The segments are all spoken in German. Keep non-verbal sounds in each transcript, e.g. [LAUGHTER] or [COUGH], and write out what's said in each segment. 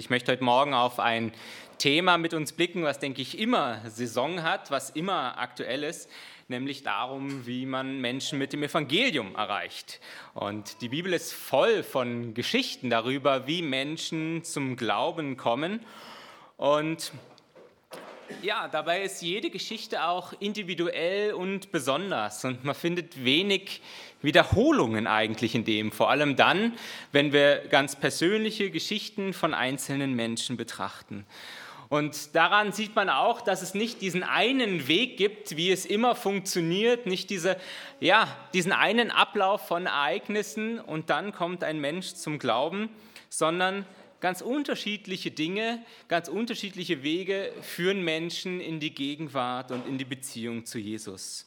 Ich möchte heute Morgen auf ein Thema mit uns blicken, was, denke ich, immer Saison hat, was immer aktuell ist, nämlich darum, wie man Menschen mit dem Evangelium erreicht. Und die Bibel ist voll von Geschichten darüber, wie Menschen zum Glauben kommen. Und ja, dabei ist jede Geschichte auch individuell und besonders. Und man findet wenig Wiederholungen eigentlich in dem, vor allem dann, wenn wir ganz persönliche Geschichten von einzelnen Menschen betrachten. Und daran sieht man auch, dass es nicht diesen einen Weg gibt, wie es immer funktioniert, nicht diese, ja, diesen einen Ablauf von Ereignissen und dann kommt ein Mensch zum Glauben, sondern ganz unterschiedliche Dinge, ganz unterschiedliche Wege führen Menschen in die Gegenwart und in die Beziehung zu Jesus.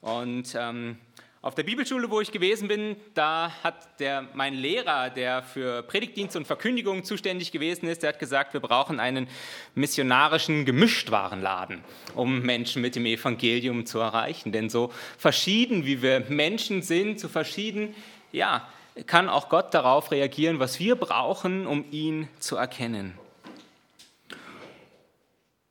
Und ähm, auf der Bibelschule, wo ich gewesen bin, da hat der, mein Lehrer, der für Predigtdienst und Verkündigung zuständig gewesen ist, der hat gesagt, wir brauchen einen missionarischen Gemischtwarenladen, um Menschen mit dem Evangelium zu erreichen. Denn so verschieden, wie wir Menschen sind, so verschieden, ja, kann auch Gott darauf reagieren, was wir brauchen, um ihn zu erkennen.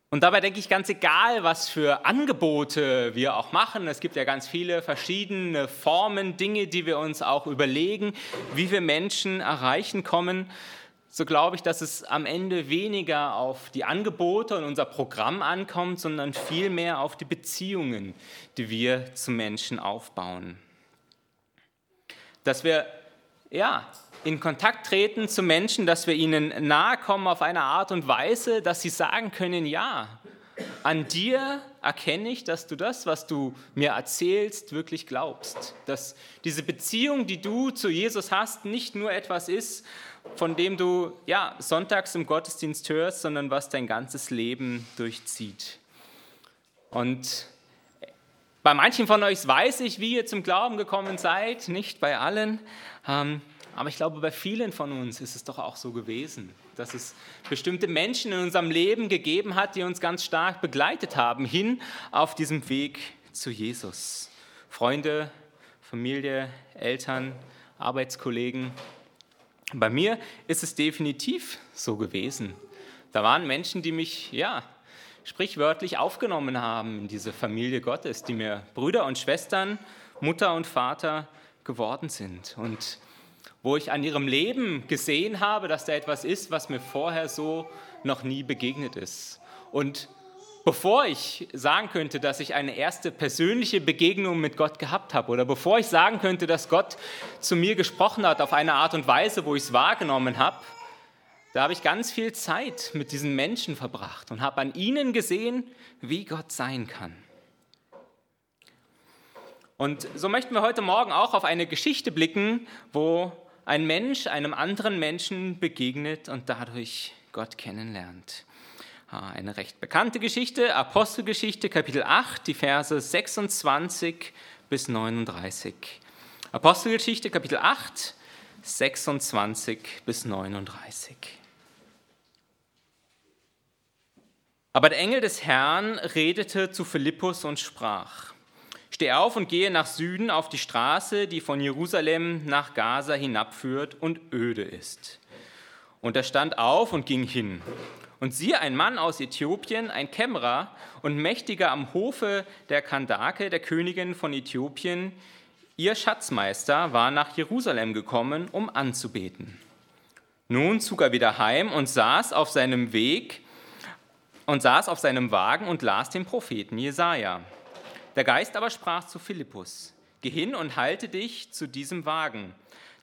Und dabei denke ich, ganz egal, was für Angebote wir auch machen, es gibt ja ganz viele verschiedene Formen, Dinge, die wir uns auch überlegen, wie wir Menschen erreichen kommen, so glaube ich, dass es am Ende weniger auf die Angebote und unser Programm ankommt, sondern vielmehr auf die Beziehungen, die wir zu Menschen aufbauen. Dass wir ja, in Kontakt treten zu Menschen, dass wir ihnen nahe kommen auf eine Art und Weise, dass sie sagen können, ja, an dir erkenne ich, dass du das, was du mir erzählst, wirklich glaubst. Dass diese Beziehung, die du zu Jesus hast, nicht nur etwas ist, von dem du ja, sonntags im Gottesdienst hörst, sondern was dein ganzes Leben durchzieht. Und bei manchen von euch weiß ich, wie ihr zum Glauben gekommen seid, nicht bei allen. Ähm, aber ich glaube, bei vielen von uns ist es doch auch so gewesen, dass es bestimmte Menschen in unserem Leben gegeben hat, die uns ganz stark begleitet haben, hin auf diesem Weg zu Jesus. Freunde, Familie, Eltern, Arbeitskollegen. Bei mir ist es definitiv so gewesen. Da waren Menschen, die mich, ja, sprichwörtlich aufgenommen haben in diese Familie Gottes, die mir Brüder und Schwestern, Mutter und Vater geworden sind. Und wo ich an ihrem Leben gesehen habe, dass da etwas ist, was mir vorher so noch nie begegnet ist. Und bevor ich sagen könnte, dass ich eine erste persönliche Begegnung mit Gott gehabt habe oder bevor ich sagen könnte, dass Gott zu mir gesprochen hat auf eine Art und Weise, wo ich es wahrgenommen habe, da habe ich ganz viel Zeit mit diesen Menschen verbracht und habe an ihnen gesehen, wie Gott sein kann. Und so möchten wir heute Morgen auch auf eine Geschichte blicken, wo ein Mensch einem anderen Menschen begegnet und dadurch Gott kennenlernt. Eine recht bekannte Geschichte, Apostelgeschichte Kapitel 8, die Verse 26 bis 39. Apostelgeschichte Kapitel 8, 26 bis 39. Aber der Engel des Herrn redete zu Philippus und sprach, Steh auf und gehe nach Süden auf die Straße, die von Jerusalem nach Gaza hinabführt und öde ist. Und er stand auf und ging hin. Und siehe, ein Mann aus Äthiopien, ein Kämmerer und Mächtiger am Hofe der Kandake, der Königin von Äthiopien, ihr Schatzmeister, war nach Jerusalem gekommen, um anzubeten. Nun zog er wieder heim und saß auf seinem Weg und saß auf seinem Wagen und las den Propheten Jesaja. Der Geist aber sprach zu Philippus: Geh hin und halte dich zu diesem Wagen.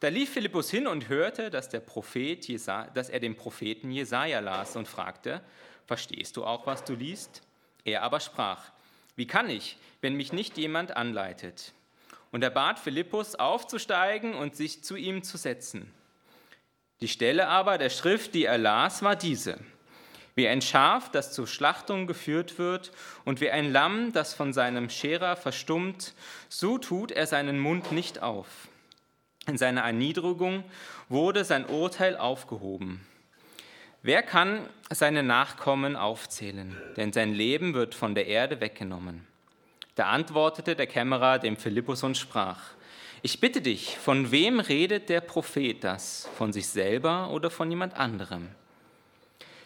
Da lief Philippus hin und hörte, dass, der Prophet Jesa, dass er den Propheten Jesaja las und fragte: Verstehst du auch, was du liest? Er aber sprach: Wie kann ich, wenn mich nicht jemand anleitet? Und er bat Philippus aufzusteigen und sich zu ihm zu setzen. Die Stelle aber der Schrift, die er las, war diese: wie ein Schaf, das zur Schlachtung geführt wird, und wie ein Lamm, das von seinem Scherer verstummt, so tut er seinen Mund nicht auf. In seiner Erniedrigung wurde sein Urteil aufgehoben. Wer kann seine Nachkommen aufzählen? Denn sein Leben wird von der Erde weggenommen. Da antwortete der Kämmerer dem Philippus und sprach, ich bitte dich, von wem redet der Prophet das? Von sich selber oder von jemand anderem?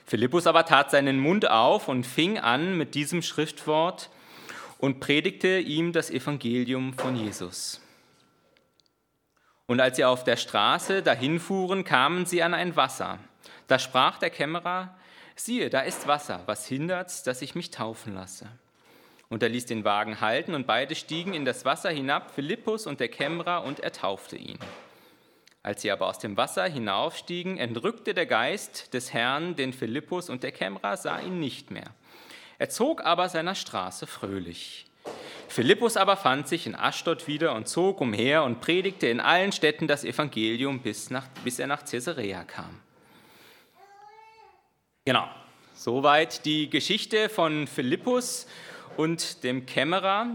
Philippus aber tat seinen Mund auf und fing an mit diesem Schriftwort und predigte ihm das Evangelium von Jesus. Und als sie auf der Straße dahin fuhren, kamen sie an ein Wasser. Da sprach der Kämmerer, siehe, da ist Wasser, was hindert's, dass ich mich taufen lasse? Und er ließ den Wagen halten und beide stiegen in das Wasser hinab, Philippus und der Kämmerer, und er taufte ihn. Als sie aber aus dem Wasser hinaufstiegen, entrückte der Geist des Herrn den Philippus und der Kämmerer sah ihn nicht mehr. Er zog aber seiner Straße fröhlich. Philippus aber fand sich in Aschdod wieder und zog umher und predigte in allen Städten das Evangelium, bis, nach, bis er nach Caesarea kam. Genau, soweit die Geschichte von Philippus und dem Kämmerer,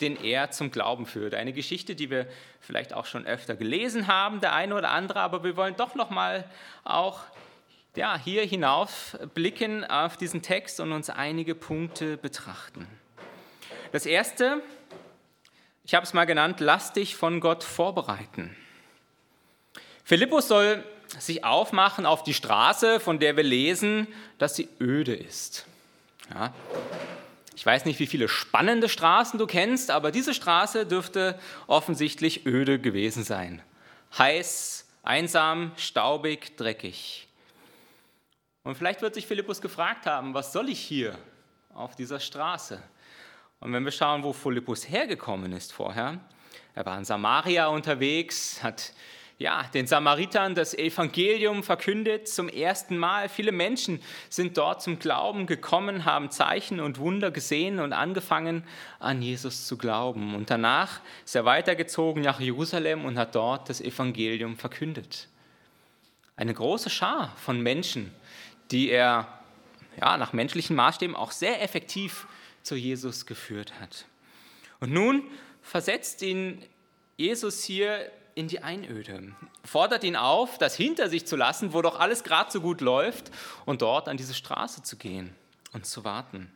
den er zum Glauben führte. Eine Geschichte, die wir vielleicht auch schon öfter gelesen haben, der eine oder andere, aber wir wollen doch noch mal auch ja, hier hinauf blicken auf diesen Text und uns einige Punkte betrachten. Das erste, ich habe es mal genannt, lass dich von Gott vorbereiten. Philippus soll sich aufmachen auf die Straße, von der wir lesen, dass sie öde ist. Ja, ich weiß nicht, wie viele spannende Straßen du kennst, aber diese Straße dürfte offensichtlich öde gewesen sein. Heiß, einsam, staubig, dreckig. Und vielleicht wird sich Philippus gefragt haben, was soll ich hier auf dieser Straße? Und wenn wir schauen, wo Philippus hergekommen ist vorher, er war in Samaria unterwegs, hat ja, den Samaritern das Evangelium verkündet zum ersten Mal. Viele Menschen sind dort zum Glauben gekommen, haben Zeichen und Wunder gesehen und angefangen an Jesus zu glauben. Und danach ist er weitergezogen nach Jerusalem und hat dort das Evangelium verkündet. Eine große Schar von Menschen, die er ja, nach menschlichen Maßstäben auch sehr effektiv zu Jesus geführt hat. Und nun versetzt ihn Jesus hier in die Einöde, fordert ihn auf, das hinter sich zu lassen, wo doch alles gerade so gut läuft, und dort an diese Straße zu gehen und zu warten.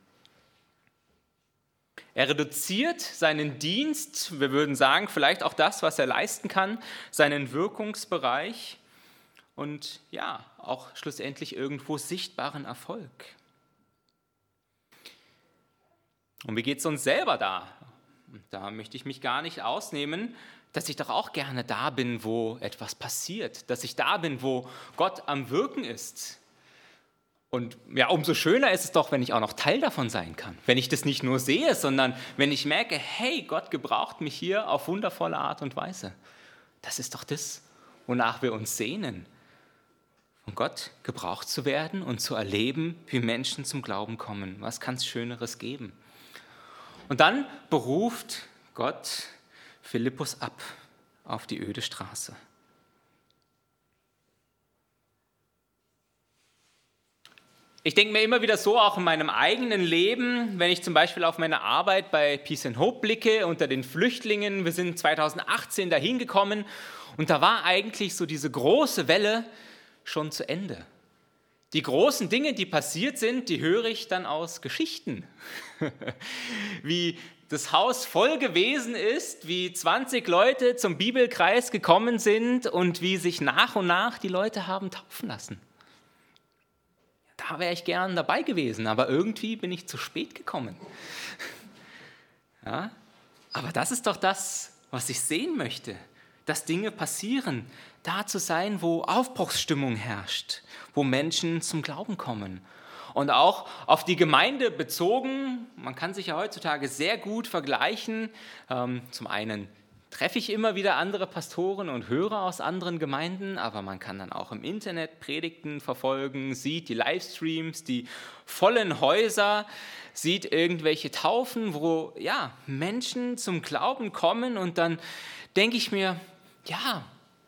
Er reduziert seinen Dienst, wir würden sagen, vielleicht auch das, was er leisten kann, seinen Wirkungsbereich und ja, auch schlussendlich irgendwo sichtbaren Erfolg. Und wie geht es uns selber da? Da möchte ich mich gar nicht ausnehmen dass ich doch auch gerne da bin, wo etwas passiert, dass ich da bin, wo Gott am Wirken ist. Und ja, umso schöner ist es doch, wenn ich auch noch Teil davon sein kann. Wenn ich das nicht nur sehe, sondern wenn ich merke, hey, Gott gebraucht mich hier auf wundervolle Art und Weise. Das ist doch das, wonach wir uns sehnen. Von Gott gebraucht zu werden und zu erleben, wie Menschen zum Glauben kommen. Was kann es Schöneres geben? Und dann beruft Gott Philippus ab auf die öde Straße. Ich denke mir immer wieder so, auch in meinem eigenen Leben, wenn ich zum Beispiel auf meine Arbeit bei Peace and Hope blicke, unter den Flüchtlingen. Wir sind 2018 dahin gekommen und da war eigentlich so diese große Welle schon zu Ende. Die großen Dinge, die passiert sind, die höre ich dann aus Geschichten. [LAUGHS] Wie das Haus voll gewesen ist, wie 20 Leute zum Bibelkreis gekommen sind und wie sich nach und nach die Leute haben taufen lassen. Da wäre ich gern dabei gewesen, aber irgendwie bin ich zu spät gekommen. [LAUGHS] Ja? Aber das ist doch das, was ich sehen möchte, dass Dinge passieren, da zu sein, wo Aufbruchsstimmung herrscht, wo Menschen zum Glauben kommen und auch auf die Gemeinde bezogen. Man kann sich ja heutzutage sehr gut vergleichen. Ähm, zum einen treffe ich immer wieder andere Pastoren und Hörer aus anderen Gemeinden, aber man kann dann auch im Internet Predigten verfolgen, sieht die Livestreams, die vollen Häuser, sieht irgendwelche Taufen, wo ja, Menschen zum Glauben kommen und dann denke ich mir, ja,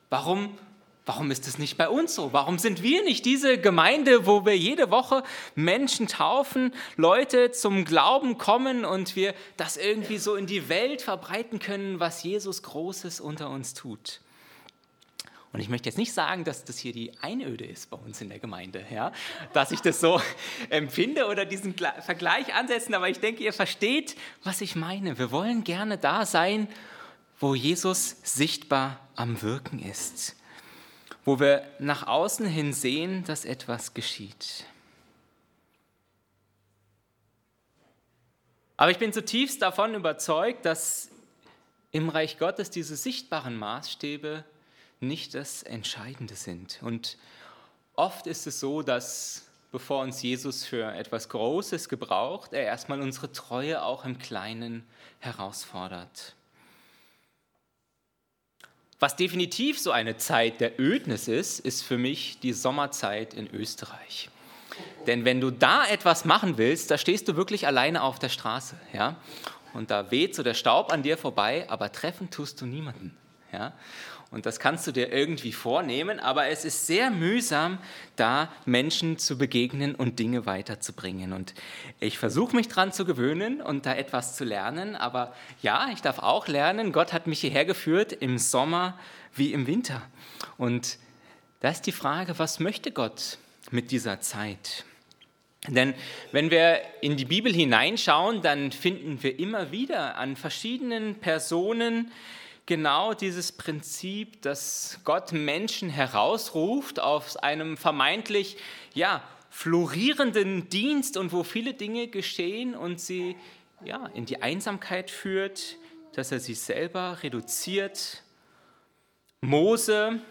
warum Warum ist es nicht bei uns so? Warum sind wir nicht diese Gemeinde, wo wir jede Woche Menschen taufen, Leute zum Glauben kommen und wir das irgendwie so in die Welt verbreiten können, was Jesus Großes unter uns tut? Und ich möchte jetzt nicht sagen, dass das hier die Einöde ist bei uns in der Gemeinde, ja? dass ich das so [LAUGHS] empfinde oder diesen Vergleich ansetzen, aber ich denke, ihr versteht, was ich meine. Wir wollen gerne da sein, wo Jesus sichtbar am Wirken ist wo wir nach außen hin sehen, dass etwas geschieht. Aber ich bin zutiefst davon überzeugt, dass im Reich Gottes diese sichtbaren Maßstäbe nicht das Entscheidende sind. Und oft ist es so, dass bevor uns Jesus für etwas Großes gebraucht, er erstmal unsere Treue auch im Kleinen herausfordert. Was definitiv so eine Zeit der Ödnis ist, ist für mich die Sommerzeit in Österreich. Denn wenn du da etwas machen willst, da stehst du wirklich alleine auf der Straße. Ja? Und da weht so der Staub an dir vorbei, aber treffen tust du niemanden. Ja? Und das kannst du dir irgendwie vornehmen, aber es ist sehr mühsam, da Menschen zu begegnen und Dinge weiterzubringen. Und ich versuche mich daran zu gewöhnen und da etwas zu lernen. Aber ja, ich darf auch lernen. Gott hat mich hierher geführt im Sommer wie im Winter. Und da ist die Frage, was möchte Gott mit dieser Zeit? Denn wenn wir in die Bibel hineinschauen, dann finden wir immer wieder an verschiedenen Personen, genau dieses Prinzip, dass Gott Menschen herausruft aus einem vermeintlich ja, florierenden Dienst und wo viele Dinge geschehen und sie ja, in die Einsamkeit führt, dass er sich selber reduziert. Mose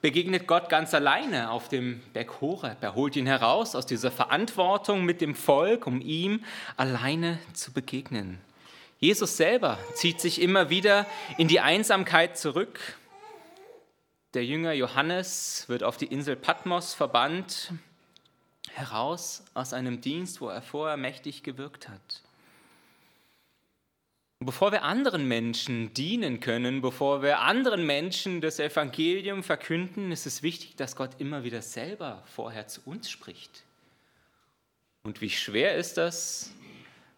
begegnet Gott ganz alleine auf dem Berg Horeb. Er holt ihn heraus aus dieser Verantwortung mit dem Volk, um ihm alleine zu begegnen. Jesus selber zieht sich immer wieder in die Einsamkeit zurück. Der Jünger Johannes wird auf die Insel Patmos verbannt, heraus aus einem Dienst, wo er vorher mächtig gewirkt hat. Bevor wir anderen Menschen dienen können, bevor wir anderen Menschen das Evangelium verkünden, ist es wichtig, dass Gott immer wieder selber vorher zu uns spricht. Und wie schwer ist das,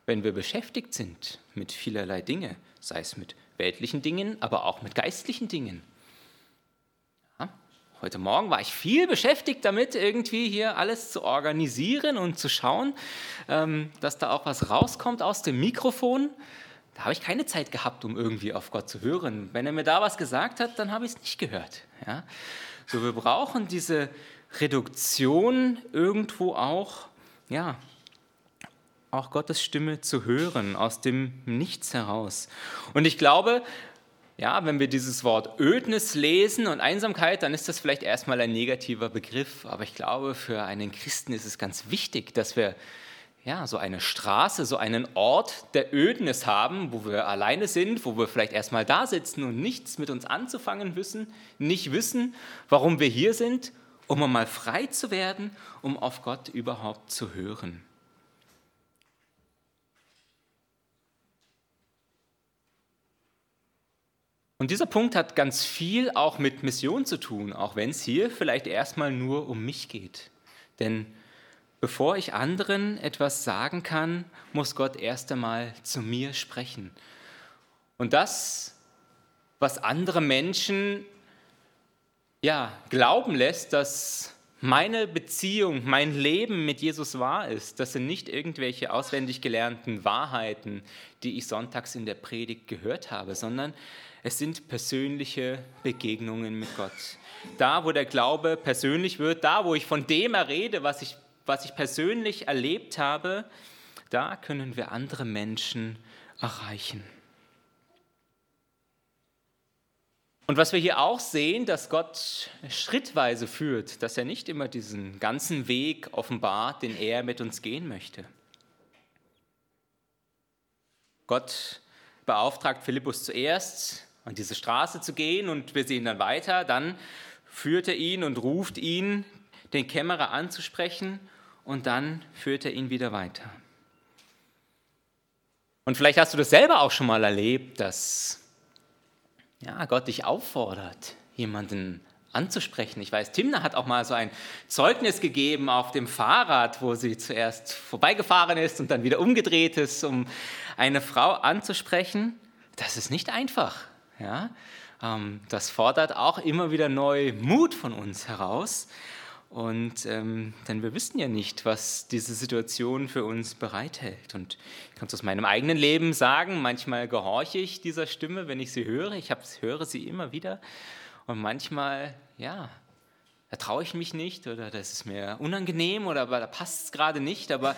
wenn wir beschäftigt sind mit vielerlei Dinge, sei es mit weltlichen Dingen, aber auch mit geistlichen Dingen. Ja, heute Morgen war ich viel beschäftigt damit, irgendwie hier alles zu organisieren und zu schauen, ähm, dass da auch was rauskommt aus dem Mikrofon. Da habe ich keine Zeit gehabt, um irgendwie auf Gott zu hören. Wenn er mir da was gesagt hat, dann habe ich es nicht gehört. Ja? So, wir brauchen diese Reduktion irgendwo auch, ja, auch Gottes Stimme zu hören, aus dem Nichts heraus. Und ich glaube, ja, wenn wir dieses Wort Ödnis lesen und Einsamkeit, dann ist das vielleicht erstmal ein negativer Begriff. Aber ich glaube, für einen Christen ist es ganz wichtig, dass wir ja, so eine Straße, so einen Ort der Ödnis haben, wo wir alleine sind, wo wir vielleicht erstmal da sitzen und nichts mit uns anzufangen wissen, nicht wissen, warum wir hier sind, um mal frei zu werden, um auf Gott überhaupt zu hören. Und dieser Punkt hat ganz viel auch mit Mission zu tun, auch wenn es hier vielleicht erstmal nur um mich geht. Denn bevor ich anderen etwas sagen kann, muss Gott erst einmal zu mir sprechen. Und das, was andere Menschen ja, glauben lässt, dass meine Beziehung, mein Leben mit Jesus wahr ist, das sind nicht irgendwelche auswendig gelernten Wahrheiten, die ich sonntags in der Predigt gehört habe, sondern es sind persönliche Begegnungen mit Gott. Da, wo der Glaube persönlich wird, da, wo ich von dem errede, was ich, was ich persönlich erlebt habe, da können wir andere Menschen erreichen. Und was wir hier auch sehen, dass Gott schrittweise führt, dass er nicht immer diesen ganzen Weg offenbart, den er mit uns gehen möchte. Gott beauftragt Philippus zuerst, an diese Straße zu gehen und wir sehen dann weiter. Dann führt er ihn und ruft ihn, den Kämmerer anzusprechen und dann führt er ihn wieder weiter. Und vielleicht hast du das selber auch schon mal erlebt, dass ja, Gott dich auffordert, jemanden anzusprechen. Ich weiß, Timna hat auch mal so ein Zeugnis gegeben auf dem Fahrrad, wo sie zuerst vorbeigefahren ist und dann wieder umgedreht ist, um eine Frau anzusprechen. Das ist nicht einfach. Ja? Ähm, das fordert auch immer wieder neu Mut von uns heraus. Und ähm, denn wir wissen ja nicht, was diese Situation für uns bereithält. Und ich kann es aus meinem eigenen Leben sagen, manchmal gehorche ich dieser Stimme, wenn ich sie höre. Ich höre sie immer wieder. Und manchmal, ja, traue ich mich nicht oder das ist mir unangenehm oder da passt es gerade nicht. Aber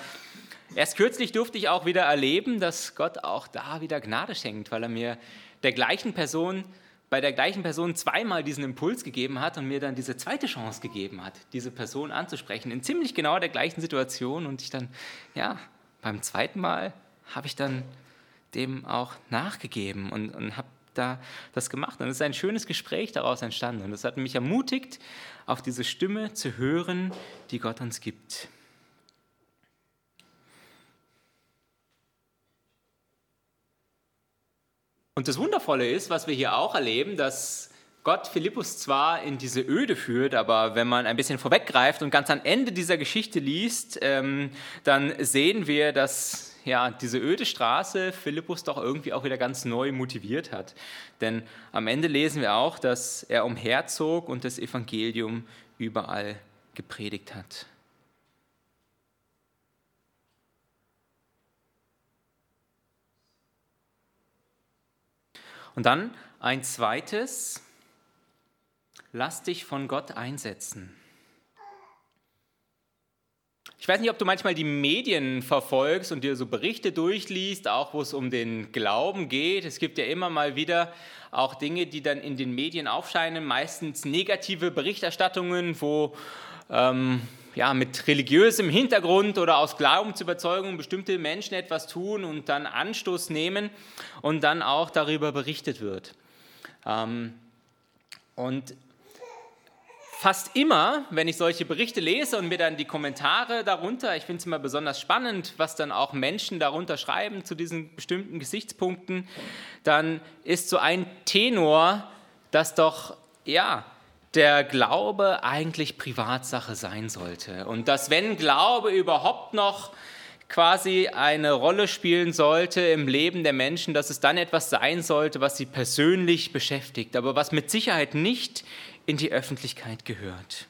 erst kürzlich durfte ich auch wieder erleben, dass Gott auch da wieder Gnade schenkt, weil er mir der gleichen Person, bei der gleichen Person zweimal diesen Impuls gegeben hat und mir dann diese zweite Chance gegeben hat, diese Person anzusprechen, in ziemlich genau der gleichen Situation. Und ich dann, ja, beim zweiten Mal habe ich dann dem auch nachgegeben und, und habe da das gemacht. Und es ist ein schönes Gespräch daraus entstanden. Und es hat mich ermutigt, auf diese Stimme zu hören, die Gott uns gibt. Und das Wundervolle ist, was wir hier auch erleben, dass Gott Philippus zwar in diese Öde führt, aber wenn man ein bisschen vorweggreift und ganz am Ende dieser Geschichte liest, ähm, dann sehen wir, dass ja, diese öde Straße Philippus doch irgendwie auch wieder ganz neu motiviert hat. Denn am Ende lesen wir auch, dass er umherzog und das Evangelium überall gepredigt hat. Und dann ein zweites, lass dich von Gott einsetzen. Ich weiß nicht, ob du manchmal die Medien verfolgst und dir so Berichte durchliest, auch wo es um den Glauben geht. Es gibt ja immer mal wieder auch Dinge, die dann in den Medien aufscheinen, meistens negative Berichterstattungen, wo ähm, ja, mit religiösem Hintergrund oder aus Glaubensüberzeugung bestimmte Menschen etwas tun und dann Anstoß nehmen und dann auch darüber berichtet wird. Ähm, und fast immer, wenn ich solche Berichte lese und mir dann die Kommentare darunter, ich finde es immer besonders spannend, was dann auch Menschen darunter schreiben zu diesen bestimmten Gesichtspunkten, dann ist so ein Tenor, dass doch, ja, der Glaube eigentlich Privatsache sein sollte. Und dass wenn Glaube überhaupt noch quasi eine Rolle spielen sollte im Leben der Menschen, dass es dann etwas sein sollte, was sie persönlich beschäftigt, aber was mit Sicherheit nicht in die Öffentlichkeit gehört.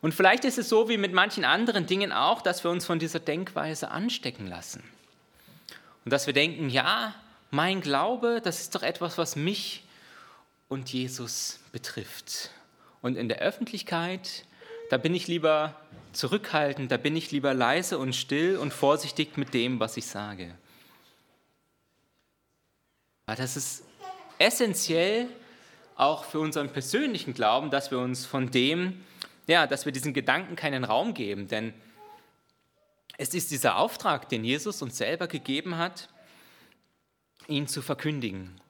Und vielleicht ist es so wie mit manchen anderen Dingen auch, dass wir uns von dieser Denkweise anstecken lassen. Und dass wir denken, ja, mein Glaube, das ist doch etwas, was mich und Jesus betrifft. Und in der Öffentlichkeit, da bin ich lieber zurückhaltend, da bin ich lieber leise und still und vorsichtig mit dem, was ich sage. Aber das ist essentiell auch für unseren persönlichen Glauben, dass wir uns von dem, ja, dass wir diesen Gedanken keinen Raum geben. Denn es ist dieser Auftrag, den Jesus uns selber gegeben hat, ihn zu verkündigen.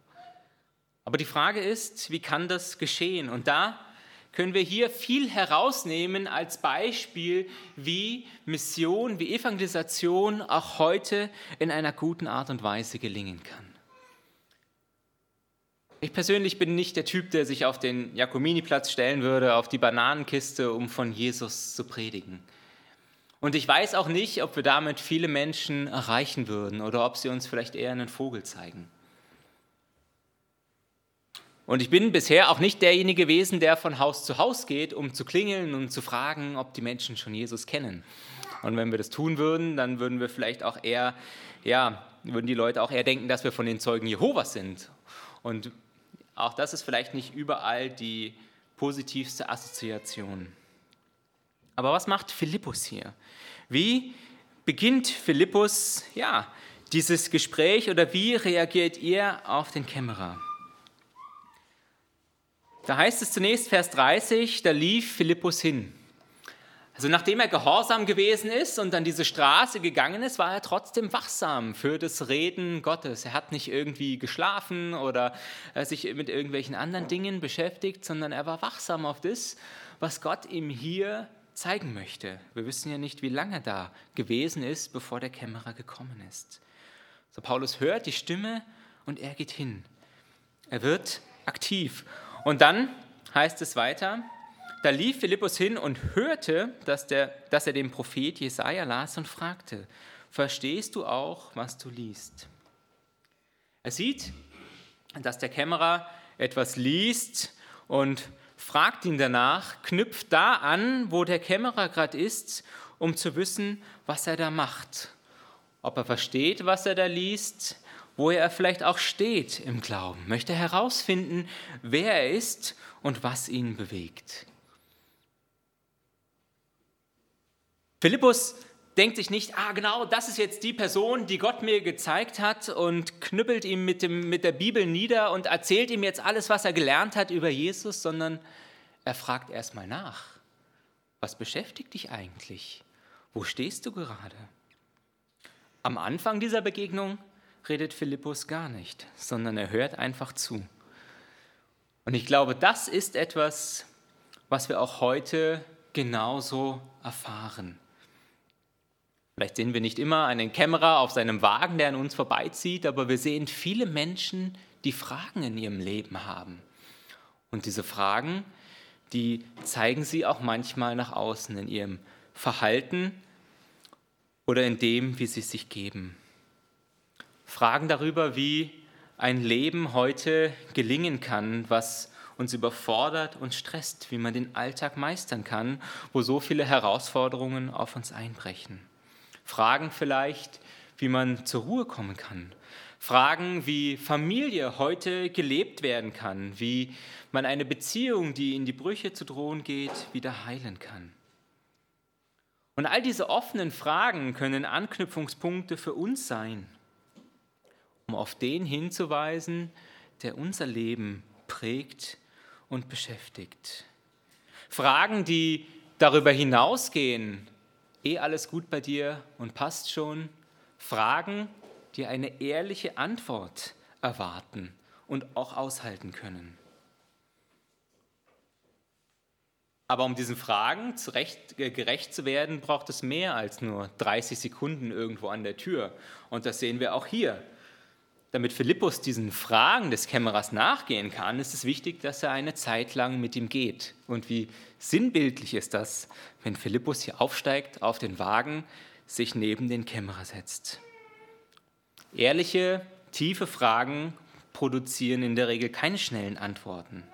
Aber die Frage ist, wie kann das geschehen? Und da können wir hier viel herausnehmen als Beispiel, wie Mission, wie Evangelisation auch heute in einer guten Art und Weise gelingen kann. Ich persönlich bin nicht der Typ, der sich auf den Jakominiplatz stellen würde, auf die Bananenkiste, um von Jesus zu predigen. Und ich weiß auch nicht, ob wir damit viele Menschen erreichen würden oder ob sie uns vielleicht eher einen Vogel zeigen. Und ich bin bisher auch nicht derjenige gewesen, der von Haus zu Haus geht, um zu klingeln und zu fragen, ob die Menschen schon Jesus kennen. Und wenn wir das tun würden, dann würden wir vielleicht auch eher, ja, würden die Leute auch eher denken, dass wir von den Zeugen Jehovas sind. Und auch das ist vielleicht nicht überall die positivste Assoziation. Aber was macht Philippus hier? Wie beginnt Philippus ja, dieses Gespräch oder wie reagiert ihr auf den Kämmerer? Da heißt es zunächst, Vers 30, da lief Philippus hin. Also nachdem er gehorsam gewesen ist und an diese Straße gegangen ist, war er trotzdem wachsam für das Reden Gottes. Er hat nicht irgendwie geschlafen oder äh, sich mit irgendwelchen anderen Dingen beschäftigt, sondern er war wachsam auf das, was Gott ihm hier zeigen möchte. Wir wissen ja nicht, wie lange er da gewesen ist, bevor der Kämmerer gekommen ist. So Paulus hört die Stimme und er geht hin. Er wird aktiv. Und dann heißt es weiter, da lief Philippus hin und hörte, dass, der, dass er den Prophet Jesaja las und fragte: Verstehst du auch, was du liest? Er sieht, dass der Kämmerer etwas liest und fragt ihn danach, knüpft da an, wo der Kämmerer gerade ist, um zu wissen, was er da macht. Ob er versteht, was er da liest, wo er vielleicht auch steht im Glauben, möchte herausfinden, wer er ist und was ihn bewegt. Philippus denkt sich nicht, ah genau, das ist jetzt die Person, die Gott mir gezeigt hat und knüppelt ihm mit, dem, mit der Bibel nieder und erzählt ihm jetzt alles, was er gelernt hat über Jesus, sondern er fragt erstmal nach, was beschäftigt dich eigentlich? Wo stehst du gerade? Am Anfang dieser Begegnung redet Philippus gar nicht, sondern er hört einfach zu. Und ich glaube, das ist etwas, was wir auch heute genauso erfahren. Vielleicht sehen wir nicht immer einen Kämmerer auf seinem Wagen, der an uns vorbeizieht, aber wir sehen viele Menschen, die Fragen in ihrem Leben haben. Und diese Fragen, die zeigen sie auch manchmal nach außen in ihrem Verhalten oder in dem, wie sie sich geben. Fragen darüber, wie ein Leben heute gelingen kann, was uns überfordert und stresst, wie man den Alltag meistern kann, wo so viele Herausforderungen auf uns einbrechen. Fragen vielleicht, wie man zur Ruhe kommen kann. Fragen, wie Familie heute gelebt werden kann, wie man eine Beziehung, die in die Brüche zu drohen geht, wieder heilen kann. Und all diese offenen Fragen können Anknüpfungspunkte für uns sein, um auf den hinzuweisen, der unser Leben prägt und beschäftigt. Fragen, die darüber hinausgehen, eh alles gut bei dir und passt schon? Fragen, die eine ehrliche Antwort erwarten und auch aushalten können. Aber um diesen Fragen zurecht, äh, gerecht zu werden, braucht es mehr als nur 30 Sekunden irgendwo an der Tür. Und das sehen wir auch hier. Damit Philippus diesen Fragen des Kämmerers nachgehen kann, ist es wichtig, dass er eine Zeit lang mit ihm geht. Und wie sinnbildlich ist das, wenn Philippus hier aufsteigt auf den Wagen, sich neben den Kämmerer setzt. Ehrliche, tiefe Fragen produzieren in der Regel keine schnellen Antworten.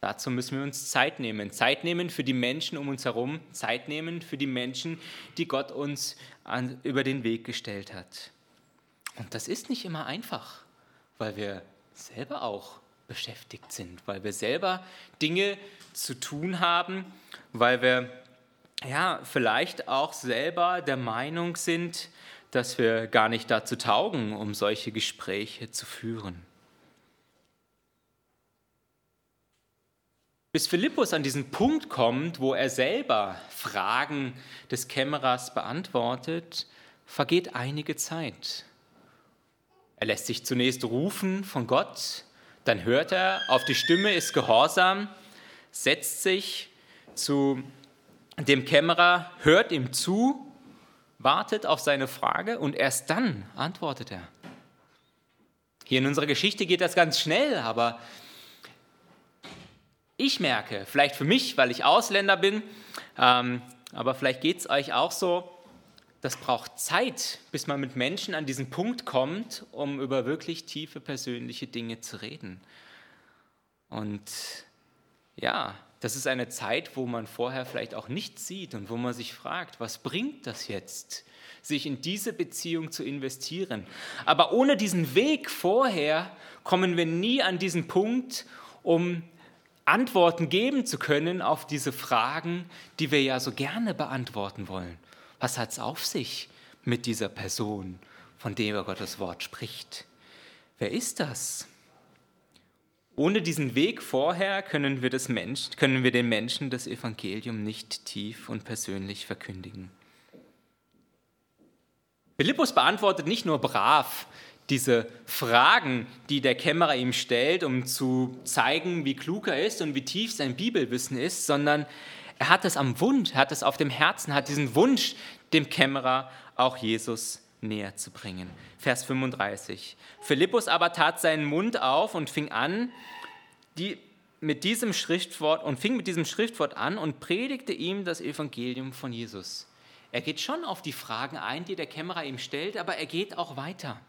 Dazu müssen wir uns Zeit nehmen. Zeit nehmen für die Menschen um uns herum, Zeit nehmen für die Menschen, die Gott uns an, über den Weg gestellt hat. Und das ist nicht immer einfach, weil wir selber auch beschäftigt sind, weil wir selber Dinge zu tun haben, weil wir ja vielleicht auch selber der Meinung sind, dass wir gar nicht dazu taugen, um solche Gespräche zu führen. Bis Philippus an diesen Punkt kommt, wo er selber Fragen des Kämmerers beantwortet, vergeht einige Zeit. Er lässt sich zunächst rufen von Gott, dann hört er auf die Stimme, ist gehorsam, setzt sich zu dem Kämmerer, hört ihm zu, wartet auf seine Frage und erst dann antwortet er. Hier in unserer Geschichte geht das ganz schnell, aber ich merke, vielleicht für mich, weil ich Ausländer bin, ähm, aber vielleicht geht es euch auch so, das braucht Zeit, bis man mit Menschen an diesen Punkt kommt, um über wirklich tiefe persönliche Dinge zu reden. Und ja, das ist eine Zeit, wo man vorher vielleicht auch nichts sieht und wo man sich fragt, was bringt das jetzt, sich in diese Beziehung zu investieren. Aber ohne diesen Weg vorher kommen wir nie an diesen Punkt, um Antworten geben zu können auf diese Fragen, die wir ja so gerne beantworten wollen. Was hat es auf sich mit dieser Person, von der Gottes Wort spricht? Wer ist das? Ohne diesen Weg vorher können wir, das Mensch, können wir den Menschen das Evangelium nicht tief und persönlich verkündigen. Philippus beantwortet nicht nur brav diese Fragen, die der Kämmerer ihm stellt, um zu zeigen, wie klug er ist und wie tief sein Bibelwissen ist, sondern er hat es am er hat es auf dem Herzen, hat diesen Wunsch, dem Kämmerer auch Jesus näher zu bringen. Vers 35. Philippus aber tat seinen Mund auf und fing an, die, mit diesem Schriftwort und fing mit diesem Schriftwort an und predigte ihm das Evangelium von Jesus. Er geht schon auf die Fragen ein, die der Kämmerer ihm stellt, aber er geht auch weiter.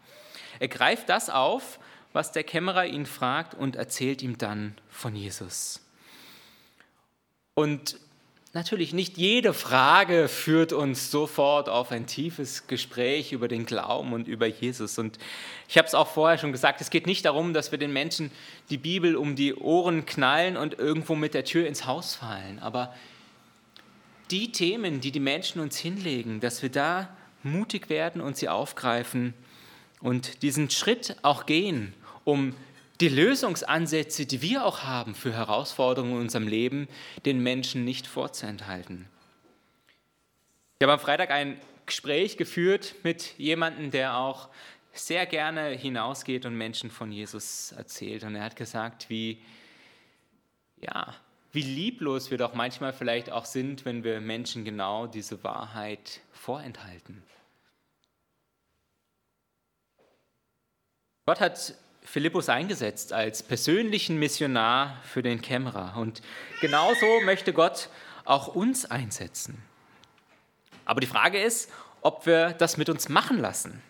Er greift das auf, was der Kämmerer ihn fragt und erzählt ihm dann von Jesus. Und Natürlich nicht jede Frage führt uns sofort auf ein tiefes Gespräch über den Glauben und über Jesus. Und ich habe es auch vorher schon gesagt, es geht nicht darum, dass wir den Menschen die Bibel um die Ohren knallen und irgendwo mit der Tür ins Haus fallen. Aber die Themen, die die Menschen uns hinlegen, dass wir da mutig werden und sie aufgreifen und diesen Schritt auch gehen, um die Lösungsansätze, die wir auch haben für Herausforderungen in unserem Leben, den Menschen nicht vorzuenthalten. Ich habe am Freitag ein Gespräch geführt mit jemandem, der auch sehr gerne hinausgeht und Menschen von Jesus erzählt. Und er hat gesagt, wie, ja, wie lieblos wir doch manchmal vielleicht auch sind, wenn wir Menschen genau diese Wahrheit vorenthalten. Gott hat Philippus eingesetzt als persönlichen Missionar für den Kämmerer. Und genauso möchte Gott auch uns einsetzen. Aber die Frage ist, ob wir das mit uns machen lassen.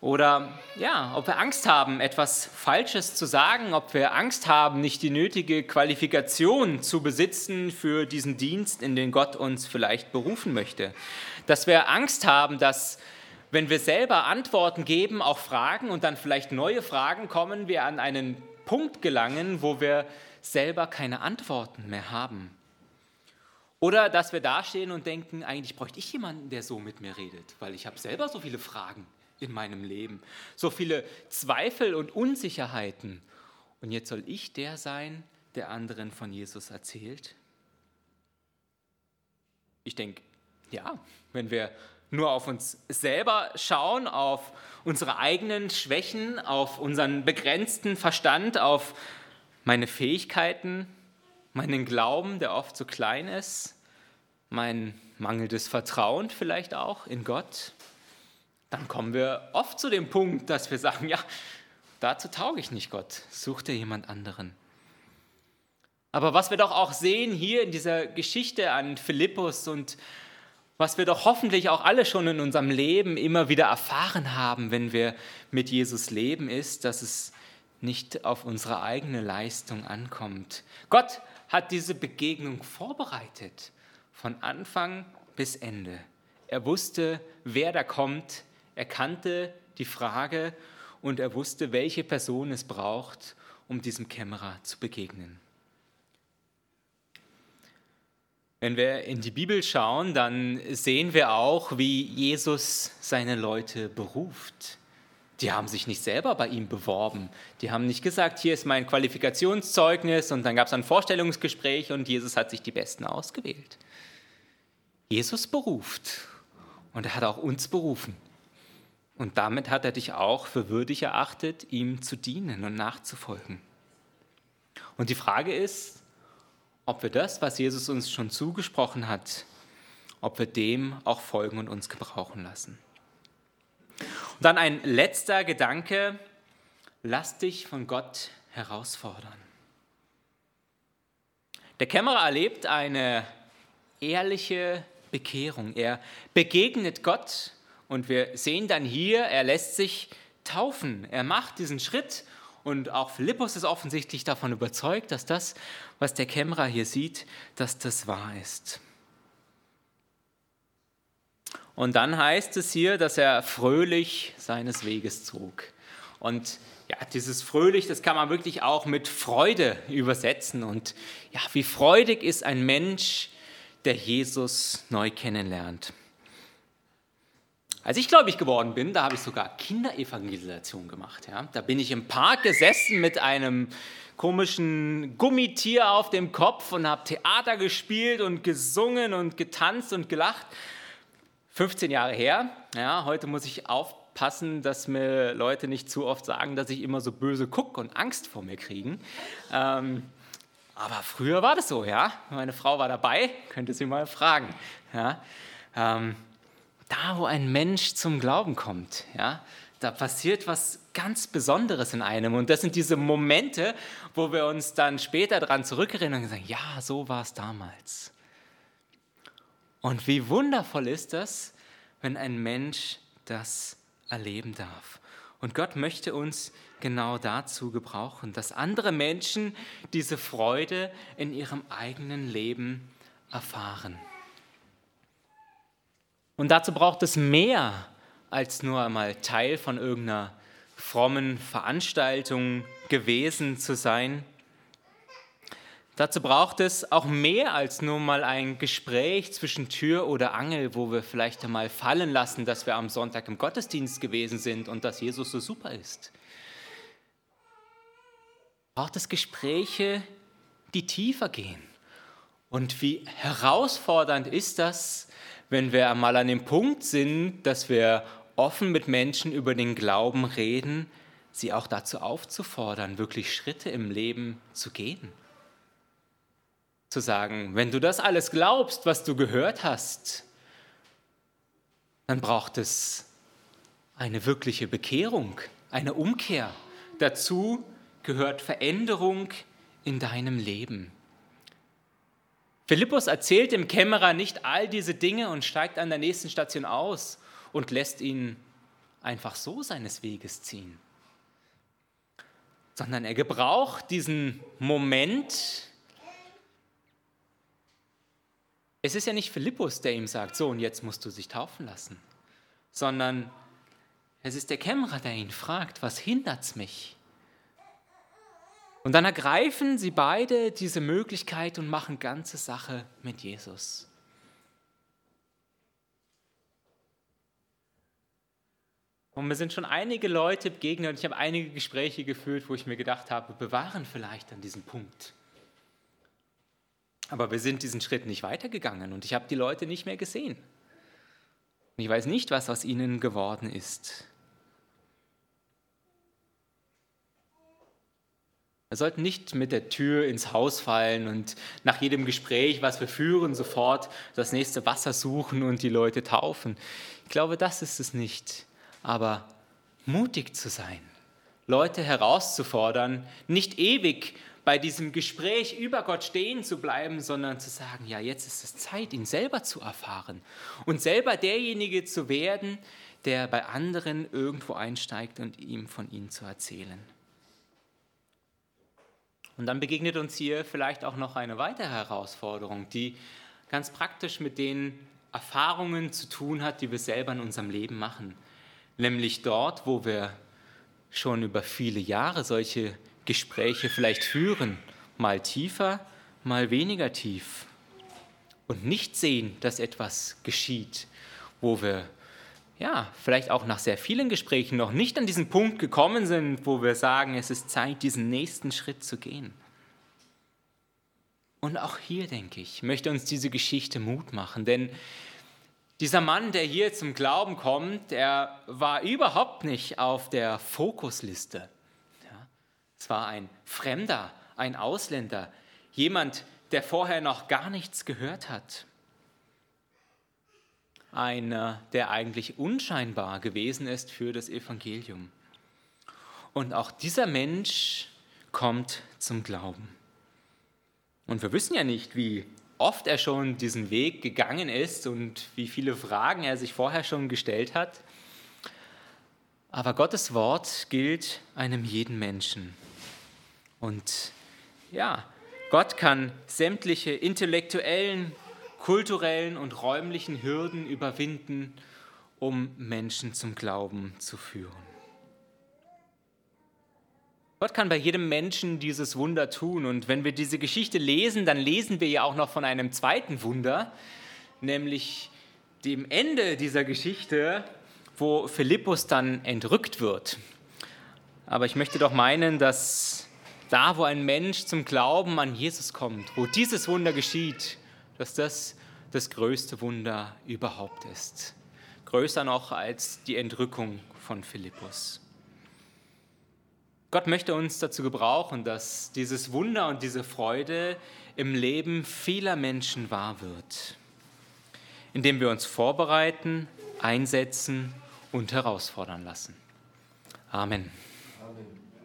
Oder ja, ob wir Angst haben, etwas Falsches zu sagen, ob wir Angst haben, nicht die nötige Qualifikation zu besitzen für diesen Dienst, in den Gott uns vielleicht berufen möchte. Dass wir Angst haben, dass wenn wir selber Antworten geben auf Fragen und dann vielleicht neue Fragen kommen, wir an einen Punkt gelangen, wo wir selber keine Antworten mehr haben. Oder dass wir dastehen und denken, eigentlich bräuchte ich jemanden, der so mit mir redet, weil ich habe selber so viele Fragen in meinem Leben, so viele Zweifel und Unsicherheiten. Und jetzt soll ich der sein, der anderen von Jesus erzählt? Ich denke, ja, wenn wir nur auf uns selber schauen, auf unsere eigenen Schwächen, auf unseren begrenzten Verstand, auf meine Fähigkeiten, meinen Glauben, der oft zu klein ist, mein mangelndes Vertrauen vielleicht auch in Gott, dann kommen wir oft zu dem Punkt, dass wir sagen, ja, dazu tauge ich nicht Gott, such dir jemand anderen. Aber was wir doch auch sehen hier in dieser Geschichte an Philippus und was wir doch hoffentlich auch alle schon in unserem Leben immer wieder erfahren haben, wenn wir mit Jesus leben, ist, dass es nicht auf unsere eigene Leistung ankommt. Gott hat diese Begegnung vorbereitet, von Anfang bis Ende. Er wusste, wer da kommt, er kannte die Frage und er wusste, welche Person es braucht, um diesem Kämmerer zu begegnen. Wenn wir in die Bibel schauen, dann sehen wir auch, wie Jesus seine Leute beruft. Die haben sich nicht selber bei ihm beworben. Die haben nicht gesagt, hier ist mein Qualifikationszeugnis und dann gab es ein Vorstellungsgespräch und Jesus hat sich die Besten ausgewählt. Jesus beruft und er hat auch uns berufen. Und damit hat er dich auch für würdig erachtet, ihm zu dienen und nachzufolgen. Und die Frage ist, ob wir das, was Jesus uns schon zugesprochen hat, ob wir dem auch folgen und uns gebrauchen lassen. Und dann ein letzter Gedanke, lass dich von Gott herausfordern. Der Kämmerer erlebt eine ehrliche Bekehrung. Er begegnet Gott und wir sehen dann hier, er lässt sich taufen. Er macht diesen Schritt und auch Philippus ist offensichtlich davon überzeugt, dass das, was der Kämmerer hier sieht, dass das wahr ist. Und dann heißt es hier, dass er fröhlich seines Weges zog. Und ja, dieses fröhlich, das kann man wirklich auch mit Freude übersetzen. Und ja, wie freudig ist ein Mensch, der Jesus neu kennenlernt. Als ich gläubig geworden bin, da habe ich sogar Kinderevangelisation gemacht. Ja. Da bin ich im Park gesessen mit einem komischen Gummitier auf dem Kopf und habe Theater gespielt und gesungen und getanzt und gelacht. 15 Jahre her. Ja, heute muss ich aufpassen, dass mir Leute nicht zu oft sagen, dass ich immer so böse gucke und Angst vor mir kriegen. Ähm, aber früher war das so, ja. Meine Frau war dabei, könnte sie mal fragen. Ja. Ähm, da, wo ein Mensch zum Glauben kommt, ja, da passiert was ganz Besonderes in einem. Und das sind diese Momente, wo wir uns dann später daran zurückerinnern und sagen, ja, so war es damals. Und wie wundervoll ist das, wenn ein Mensch das erleben darf. Und Gott möchte uns genau dazu gebrauchen, dass andere Menschen diese Freude in ihrem eigenen Leben erfahren. Und dazu braucht es mehr als nur einmal Teil von irgendeiner frommen Veranstaltung gewesen zu sein. Dazu braucht es auch mehr als nur mal ein Gespräch zwischen Tür oder Angel, wo wir vielleicht einmal fallen lassen, dass wir am Sonntag im Gottesdienst gewesen sind und dass Jesus so super ist. Braucht es Gespräche, die tiefer gehen. Und wie herausfordernd ist das, wenn wir einmal an dem Punkt sind, dass wir offen mit Menschen über den Glauben reden, sie auch dazu aufzufordern, wirklich Schritte im Leben zu gehen zu sagen, wenn du das alles glaubst, was du gehört hast, dann braucht es eine wirkliche Bekehrung, eine Umkehr. Dazu gehört Veränderung in deinem Leben. Philippus erzählt dem Kämmerer nicht all diese Dinge und steigt an der nächsten Station aus und lässt ihn einfach so seines Weges ziehen, sondern er gebraucht diesen Moment, Es ist ja nicht Philippus, der ihm sagt, so und jetzt musst du dich taufen lassen, sondern es ist der Kämmerer, der ihn fragt, was hindert's mich? Und dann ergreifen sie beide diese Möglichkeit und machen ganze Sache mit Jesus. Und mir sind schon einige Leute begegnet und ich habe einige Gespräche geführt, wo ich mir gedacht habe, bewahren vielleicht an diesem Punkt. Aber wir sind diesen Schritt nicht weitergegangen und ich habe die Leute nicht mehr gesehen. Und ich weiß nicht, was aus ihnen geworden ist. Wir sollten nicht mit der Tür ins Haus fallen und nach jedem Gespräch, was wir führen, sofort das nächste Wasser suchen und die Leute taufen. Ich glaube, das ist es nicht. Aber mutig zu sein, Leute herauszufordern, nicht ewig bei diesem Gespräch über Gott stehen zu bleiben, sondern zu sagen, ja, jetzt ist es Zeit, ihn selber zu erfahren und selber derjenige zu werden, der bei anderen irgendwo einsteigt und ihm von ihnen zu erzählen. Und dann begegnet uns hier vielleicht auch noch eine weitere Herausforderung, die ganz praktisch mit den Erfahrungen zu tun hat, die wir selber in unserem Leben machen. Nämlich dort, wo wir schon über viele Jahre solche Gespräche vielleicht führen, mal tiefer, mal weniger tief. Und nicht sehen, dass etwas geschieht, wo wir ja, vielleicht auch nach sehr vielen Gesprächen noch nicht an diesen Punkt gekommen sind, wo wir sagen, es ist Zeit, diesen nächsten Schritt zu gehen. Und auch hier, denke ich, möchte uns diese Geschichte Mut machen, denn dieser Mann, der hier zum Glauben kommt, der war überhaupt nicht auf der Fokusliste. Es war ein Fremder, ein Ausländer, jemand, der vorher noch gar nichts gehört hat. Einer, der eigentlich unscheinbar gewesen ist für das Evangelium. Und auch dieser Mensch kommt zum Glauben. Und wir wissen ja nicht, wie oft er schon diesen Weg gegangen ist und wie viele Fragen er sich vorher schon gestellt hat. Aber Gottes Wort gilt einem jeden Menschen. Und ja, Gott kann sämtliche intellektuellen, kulturellen und räumlichen Hürden überwinden, um Menschen zum Glauben zu führen. Gott kann bei jedem Menschen dieses Wunder tun. Und wenn wir diese Geschichte lesen, dann lesen wir ja auch noch von einem zweiten Wunder, nämlich dem Ende dieser Geschichte, wo Philippus dann entrückt wird. Aber ich möchte doch meinen, dass da, wo ein Mensch zum Glauben an Jesus kommt, wo dieses Wunder geschieht, dass das das größte Wunder überhaupt ist. Größer noch als die Entrückung von Philippus. Gott möchte uns dazu gebrauchen, dass dieses Wunder und diese Freude im Leben vieler Menschen wahr wird, indem wir uns vorbereiten, einsetzen und herausfordern lassen. Amen.